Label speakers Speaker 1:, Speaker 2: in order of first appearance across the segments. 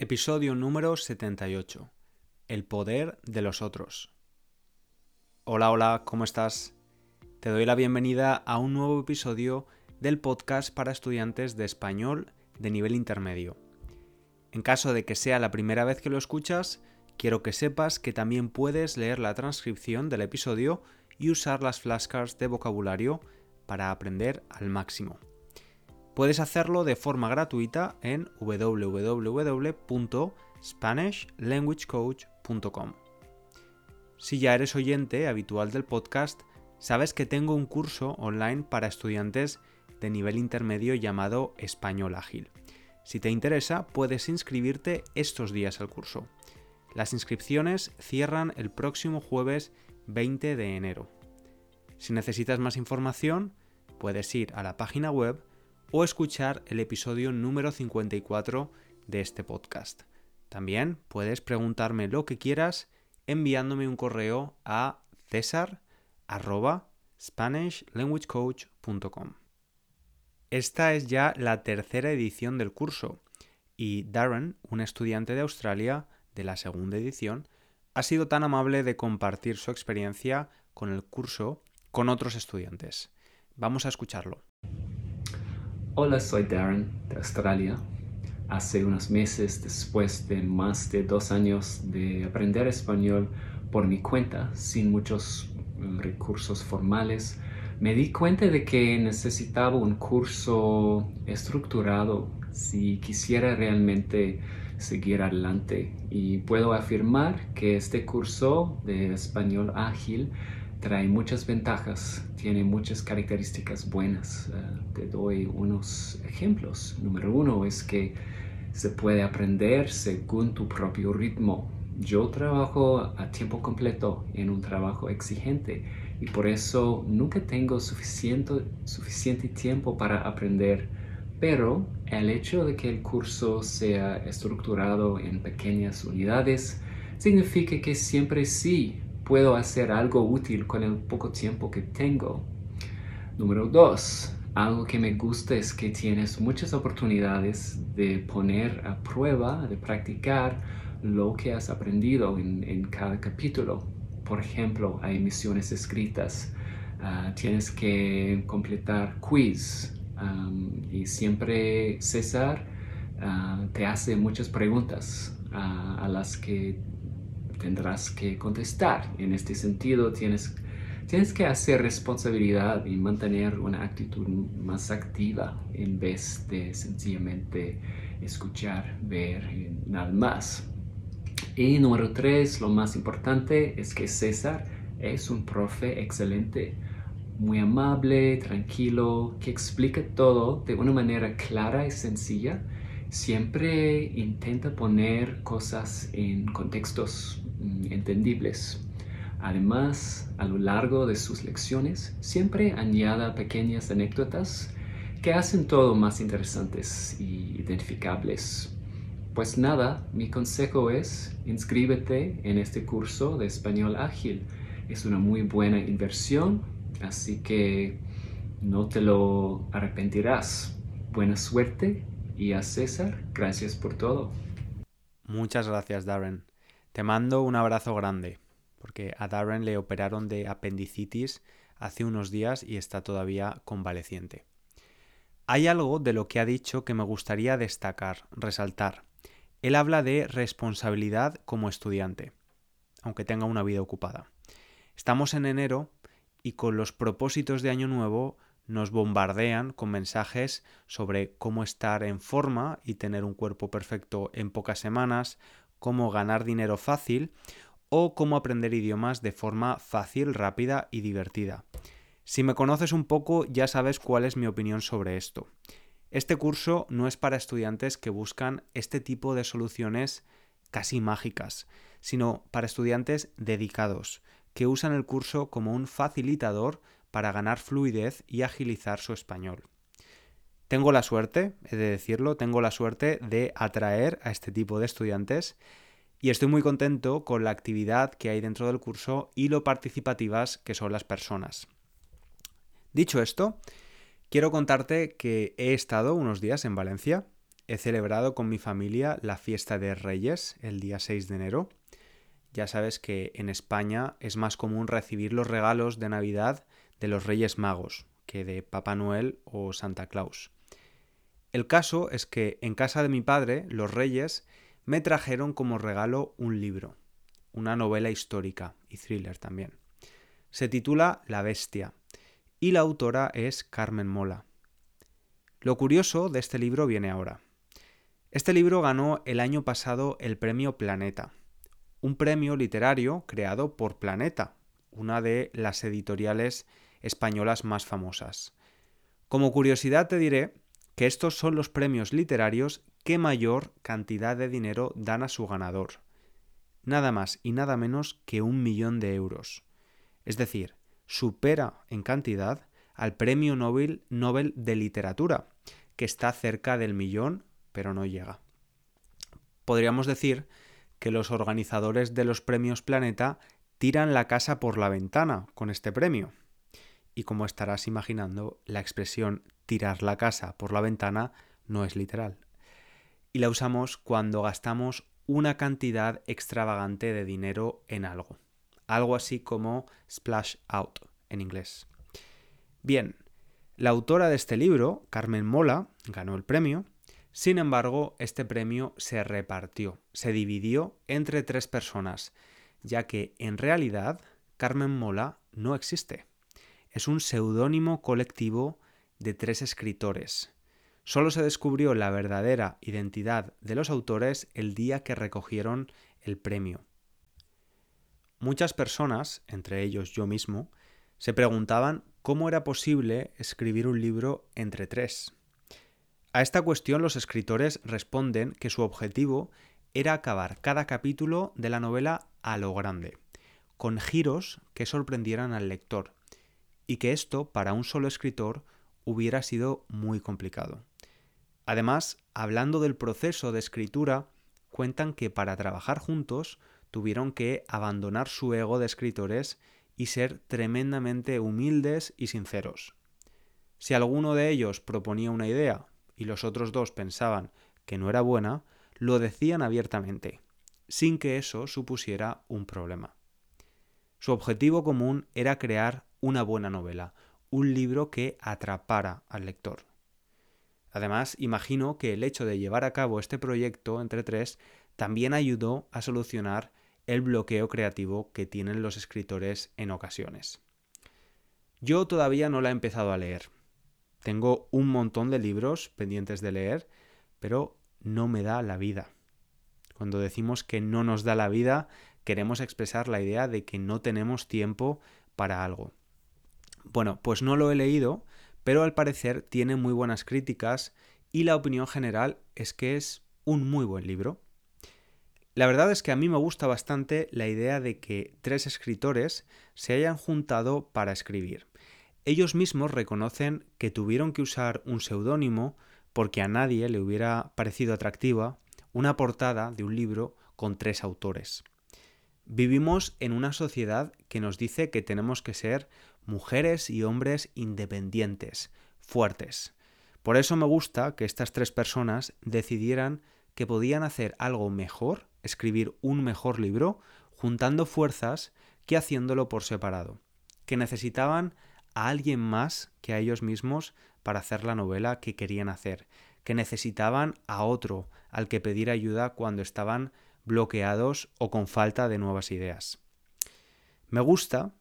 Speaker 1: Episodio número 78. El poder de los otros. Hola, hola, ¿cómo estás? Te doy la bienvenida a un nuevo episodio del podcast para estudiantes de español de nivel intermedio. En caso de que sea la primera vez que lo escuchas, quiero que sepas que también puedes leer la transcripción del episodio y usar las flashcards de vocabulario para aprender al máximo. Puedes hacerlo de forma gratuita en www.spanishlanguagecoach.com. Si ya eres oyente habitual del podcast, sabes que tengo un curso online para estudiantes de nivel intermedio llamado Español Ágil. Si te interesa, puedes inscribirte estos días al curso. Las inscripciones cierran el próximo jueves 20 de enero. Si necesitas más información, puedes ir a la página web o escuchar el episodio número 54 de este podcast. También puedes preguntarme lo que quieras enviándome un correo a cesar@spanishlanguagecoach.com. Esta es ya la tercera edición del curso y Darren, un estudiante de Australia de la segunda edición, ha sido tan amable de compartir su experiencia con el curso con otros estudiantes. Vamos a escucharlo.
Speaker 2: Hola, soy Darren de Australia. Hace unos meses, después de más de dos años de aprender español por mi cuenta, sin muchos mm, recursos formales, me di cuenta de que necesitaba un curso estructurado si quisiera realmente seguir adelante. Y puedo afirmar que este curso de español ágil trae muchas ventajas, tiene muchas características buenas. Eh, te doy unos ejemplos. Número uno es que se puede aprender según tu propio ritmo. Yo trabajo a tiempo completo en un trabajo exigente y por eso nunca tengo suficiente, suficiente tiempo para aprender. Pero el hecho de que el curso sea estructurado en pequeñas unidades significa que siempre sí puedo hacer algo útil con el poco tiempo que tengo. Número dos, algo que me gusta es que tienes muchas oportunidades de poner a prueba, de practicar lo que has aprendido en, cada capítulo. Por ejemplo, hay misiones escritas, ah, tienes que completar quiz y siempre César ah, te hace muchas preguntas ah, a las que tendrás que contestar. En este sentido, tienes, tienes que hacer responsabilidad y mantener una actitud más activa en vez de sencillamente escuchar, ver y nada más. Y número tres, lo más importante es que César es un profe excelente, muy amable, tranquilo, que explica todo de una manera clara y sencilla. Siempre intenta poner cosas en contextos entendibles. Además, a lo largo de sus lecciones, siempre añada pequeñas anécdotas que hacen todo más interesantes y identificables. Pues nada, mi consejo es inscríbete en este curso de español ágil. Es una muy buena inversión, así que no te lo arrepentirás. Buena suerte y a César, gracias por todo.
Speaker 1: Muchas gracias, Darren. Te mando un abrazo grande, porque a Darren le operaron de apendicitis hace unos días y está todavía convaleciente. Hay algo de lo que ha dicho que me gustaría destacar, resaltar. Él habla de responsabilidad como estudiante, aunque tenga una vida ocupada. Estamos en enero y con los propósitos de Año Nuevo nos bombardean con mensajes sobre cómo estar en forma y tener un cuerpo perfecto en pocas semanas, cómo ganar dinero fácil o cómo aprender idiomas de forma fácil, rápida y divertida. Si me conoces un poco ya sabes cuál es mi opinión sobre esto. Este curso no es para estudiantes que buscan este tipo de soluciones casi mágicas, sino para estudiantes dedicados, que usan el curso como un facilitador para ganar fluidez y agilizar su español. Tengo la suerte, he de decirlo, tengo la suerte de atraer a este tipo de estudiantes y estoy muy contento con la actividad que hay dentro del curso y lo participativas que son las personas. Dicho esto, quiero contarte que he estado unos días en Valencia. he celebrado con mi familia la fiesta de Reyes el día 6 de enero. Ya sabes que en España es más común recibir los regalos de Navidad de los Reyes Magos que de Papá Noel o Santa Claus. El caso es que en casa de mi padre, los Reyes, me trajeron como regalo un libro, una novela histórica y thriller también. Se titula La Bestia y la autora es Carmen Mola. Lo curioso de este libro viene ahora. Este libro ganó el año pasado el premio Planeta, un premio literario creado por Planeta, una de las editoriales españolas más famosas. Como curiosidad te diré que estos son los premios literarios que mayor cantidad de dinero dan a su ganador. Nada más y nada menos que un millón de euros. Es decir, supera en cantidad al Premio Nobel, Nobel de Literatura, que está cerca del millón, pero no llega. Podríamos decir que los organizadores de los premios Planeta tiran la casa por la ventana con este premio. Y como estarás imaginando, la expresión tirar la casa por la ventana no es literal. Y la usamos cuando gastamos una cantidad extravagante de dinero en algo. Algo así como splash out en inglés. Bien, la autora de este libro, Carmen Mola, ganó el premio. Sin embargo, este premio se repartió, se dividió entre tres personas, ya que en realidad Carmen Mola no existe. Es un seudónimo colectivo de tres escritores. Solo se descubrió la verdadera identidad de los autores el día que recogieron el premio. Muchas personas, entre ellos yo mismo, se preguntaban cómo era posible escribir un libro entre tres. A esta cuestión los escritores responden que su objetivo era acabar cada capítulo de la novela a lo grande, con giros que sorprendieran al lector, y que esto, para un solo escritor, hubiera sido muy complicado. Además, hablando del proceso de escritura, cuentan que para trabajar juntos tuvieron que abandonar su ego de escritores y ser tremendamente humildes y sinceros. Si alguno de ellos proponía una idea y los otros dos pensaban que no era buena, lo decían abiertamente, sin que eso supusiera un problema. Su objetivo común era crear una buena novela, un libro que atrapara al lector. Además, imagino que el hecho de llevar a cabo este proyecto entre tres también ayudó a solucionar el bloqueo creativo que tienen los escritores en ocasiones. Yo todavía no la he empezado a leer. Tengo un montón de libros pendientes de leer, pero no me da la vida. Cuando decimos que no nos da la vida, queremos expresar la idea de que no tenemos tiempo para algo. Bueno, pues no lo he leído, pero al parecer tiene muy buenas críticas y la opinión general es que es un muy buen libro. La verdad es que a mí me gusta bastante la idea de que tres escritores se hayan juntado para escribir. Ellos mismos reconocen que tuvieron que usar un seudónimo porque a nadie le hubiera parecido atractiva una portada de un libro con tres autores. Vivimos en una sociedad que nos dice que tenemos que ser mujeres y hombres independientes, fuertes. Por eso me gusta que estas tres personas decidieran que podían hacer algo mejor escribir un mejor libro juntando fuerzas que haciéndolo por separado, que necesitaban a alguien más que a ellos mismos para hacer la novela que querían hacer, que necesitaban a otro al que pedir ayuda cuando estaban bloqueados o con falta de nuevas ideas. Me gusta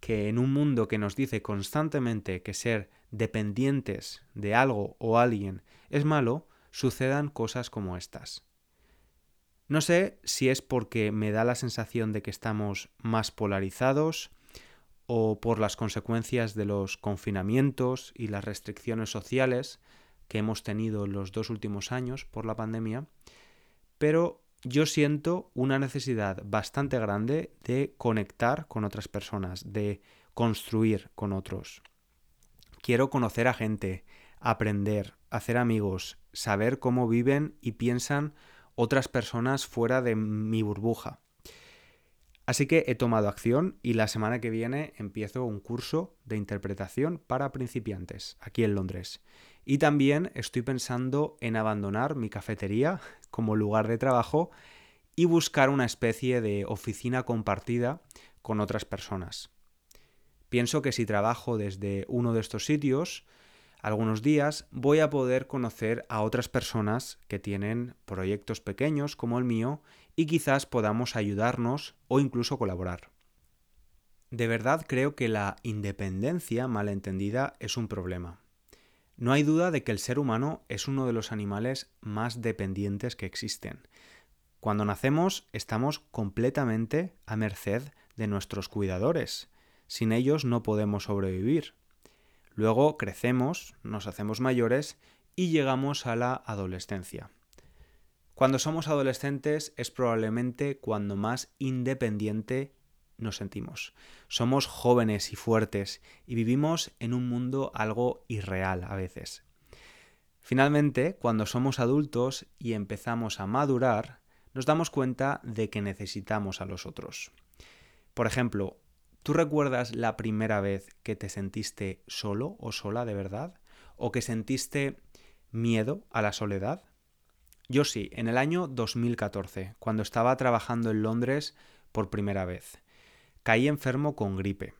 Speaker 1: que en un mundo que nos dice constantemente que ser dependientes de algo o alguien es malo, sucedan cosas como estas. No sé si es porque me da la sensación de que estamos más polarizados o por las consecuencias de los confinamientos y las restricciones sociales que hemos tenido en los dos últimos años por la pandemia, pero yo siento una necesidad bastante grande de conectar con otras personas, de construir con otros. Quiero conocer a gente, aprender, hacer amigos, saber cómo viven y piensan otras personas fuera de mi burbuja. Así que he tomado acción y la semana que viene empiezo un curso de interpretación para principiantes aquí en Londres. Y también estoy pensando en abandonar mi cafetería como lugar de trabajo y buscar una especie de oficina compartida con otras personas. Pienso que si trabajo desde uno de estos sitios, algunos días voy a poder conocer a otras personas que tienen proyectos pequeños como el mío y quizás podamos ayudarnos o incluso colaborar. De verdad creo que la independencia malentendida es un problema. No hay duda de que el ser humano es uno de los animales más dependientes que existen. Cuando nacemos estamos completamente a merced de nuestros cuidadores. Sin ellos no podemos sobrevivir. Luego crecemos, nos hacemos mayores y llegamos a la adolescencia. Cuando somos adolescentes es probablemente cuando más independiente nos sentimos. Somos jóvenes y fuertes y vivimos en un mundo algo irreal a veces. Finalmente, cuando somos adultos y empezamos a madurar, nos damos cuenta de que necesitamos a los otros. Por ejemplo, ¿Tú recuerdas la primera vez que te sentiste solo o sola de verdad? ¿O que sentiste miedo a la soledad? Yo sí, en el año 2014, cuando estaba trabajando en Londres por primera vez. Caí enfermo con gripe.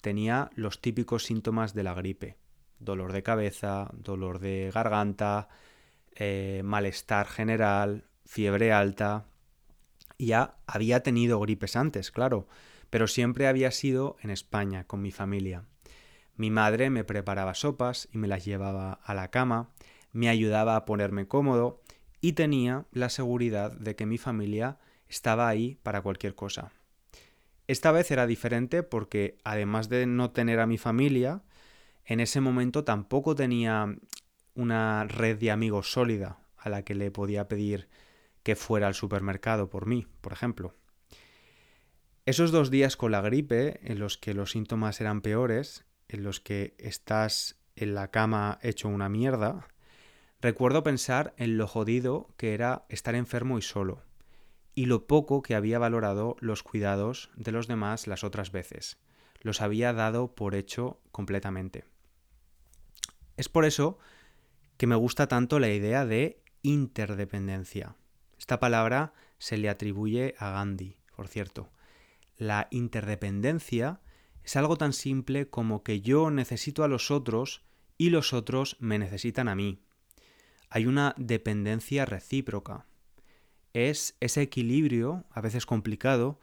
Speaker 1: Tenía los típicos síntomas de la gripe. Dolor de cabeza, dolor de garganta, eh, malestar general, fiebre alta. Ya había tenido gripes antes, claro, pero siempre había sido en España, con mi familia. Mi madre me preparaba sopas y me las llevaba a la cama, me ayudaba a ponerme cómodo y tenía la seguridad de que mi familia estaba ahí para cualquier cosa. Esta vez era diferente porque, además de no tener a mi familia, en ese momento tampoco tenía una red de amigos sólida a la que le podía pedir que fuera al supermercado por mí, por ejemplo. Esos dos días con la gripe, en los que los síntomas eran peores, en los que estás en la cama hecho una mierda, recuerdo pensar en lo jodido que era estar enfermo y solo, y lo poco que había valorado los cuidados de los demás las otras veces. Los había dado por hecho completamente. Es por eso que me gusta tanto la idea de interdependencia. Esta palabra se le atribuye a Gandhi, por cierto. La interdependencia es algo tan simple como que yo necesito a los otros y los otros me necesitan a mí. Hay una dependencia recíproca. Es ese equilibrio, a veces complicado,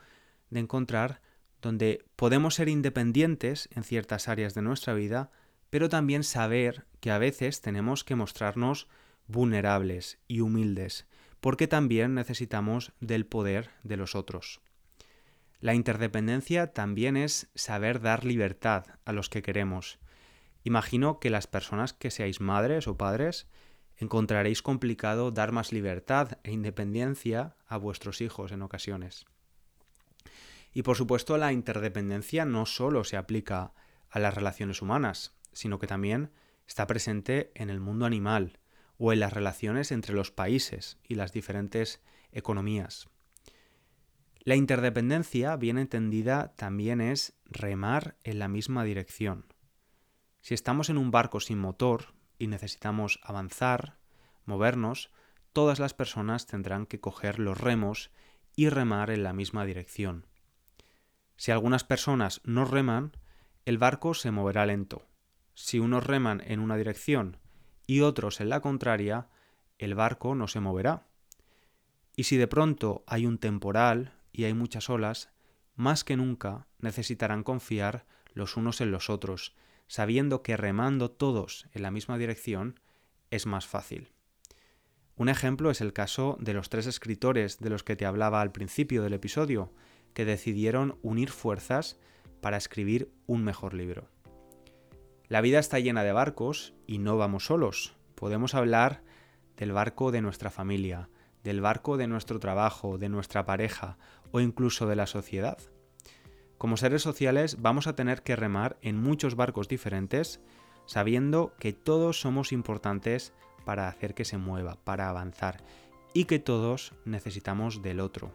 Speaker 1: de encontrar donde podemos ser independientes en ciertas áreas de nuestra vida, pero también saber que a veces tenemos que mostrarnos vulnerables y humildes, porque también necesitamos del poder de los otros. La interdependencia también es saber dar libertad a los que queremos. Imagino que las personas que seáis madres o padres encontraréis complicado dar más libertad e independencia a vuestros hijos en ocasiones. Y por supuesto la interdependencia no solo se aplica a las relaciones humanas, sino que también está presente en el mundo animal o en las relaciones entre los países y las diferentes economías. La interdependencia, bien entendida, también es remar en la misma dirección. Si estamos en un barco sin motor y necesitamos avanzar, movernos, todas las personas tendrán que coger los remos y remar en la misma dirección. Si algunas personas no reman, el barco se moverá lento. Si unos reman en una dirección y otros en la contraria, el barco no se moverá. Y si de pronto hay un temporal y hay muchas olas, más que nunca necesitarán confiar los unos en los otros, sabiendo que remando todos en la misma dirección es más fácil. Un ejemplo es el caso de los tres escritores de los que te hablaba al principio del episodio, que decidieron unir fuerzas para escribir un mejor libro. La vida está llena de barcos y no vamos solos. Podemos hablar del barco de nuestra familia, del barco de nuestro trabajo, de nuestra pareja o incluso de la sociedad. Como seres sociales vamos a tener que remar en muchos barcos diferentes, sabiendo que todos somos importantes para hacer que se mueva, para avanzar, y que todos necesitamos del otro,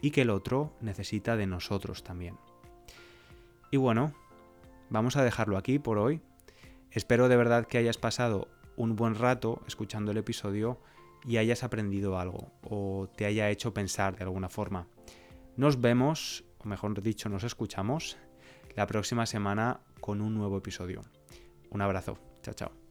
Speaker 1: y que el otro necesita de nosotros también. Y bueno, vamos a dejarlo aquí por hoy. Espero de verdad que hayas pasado un buen rato escuchando el episodio y hayas aprendido algo o te haya hecho pensar de alguna forma. Nos vemos, mejor dicho, nos escuchamos la próxima semana con un nuevo episodio. Un abrazo. Chao, chao.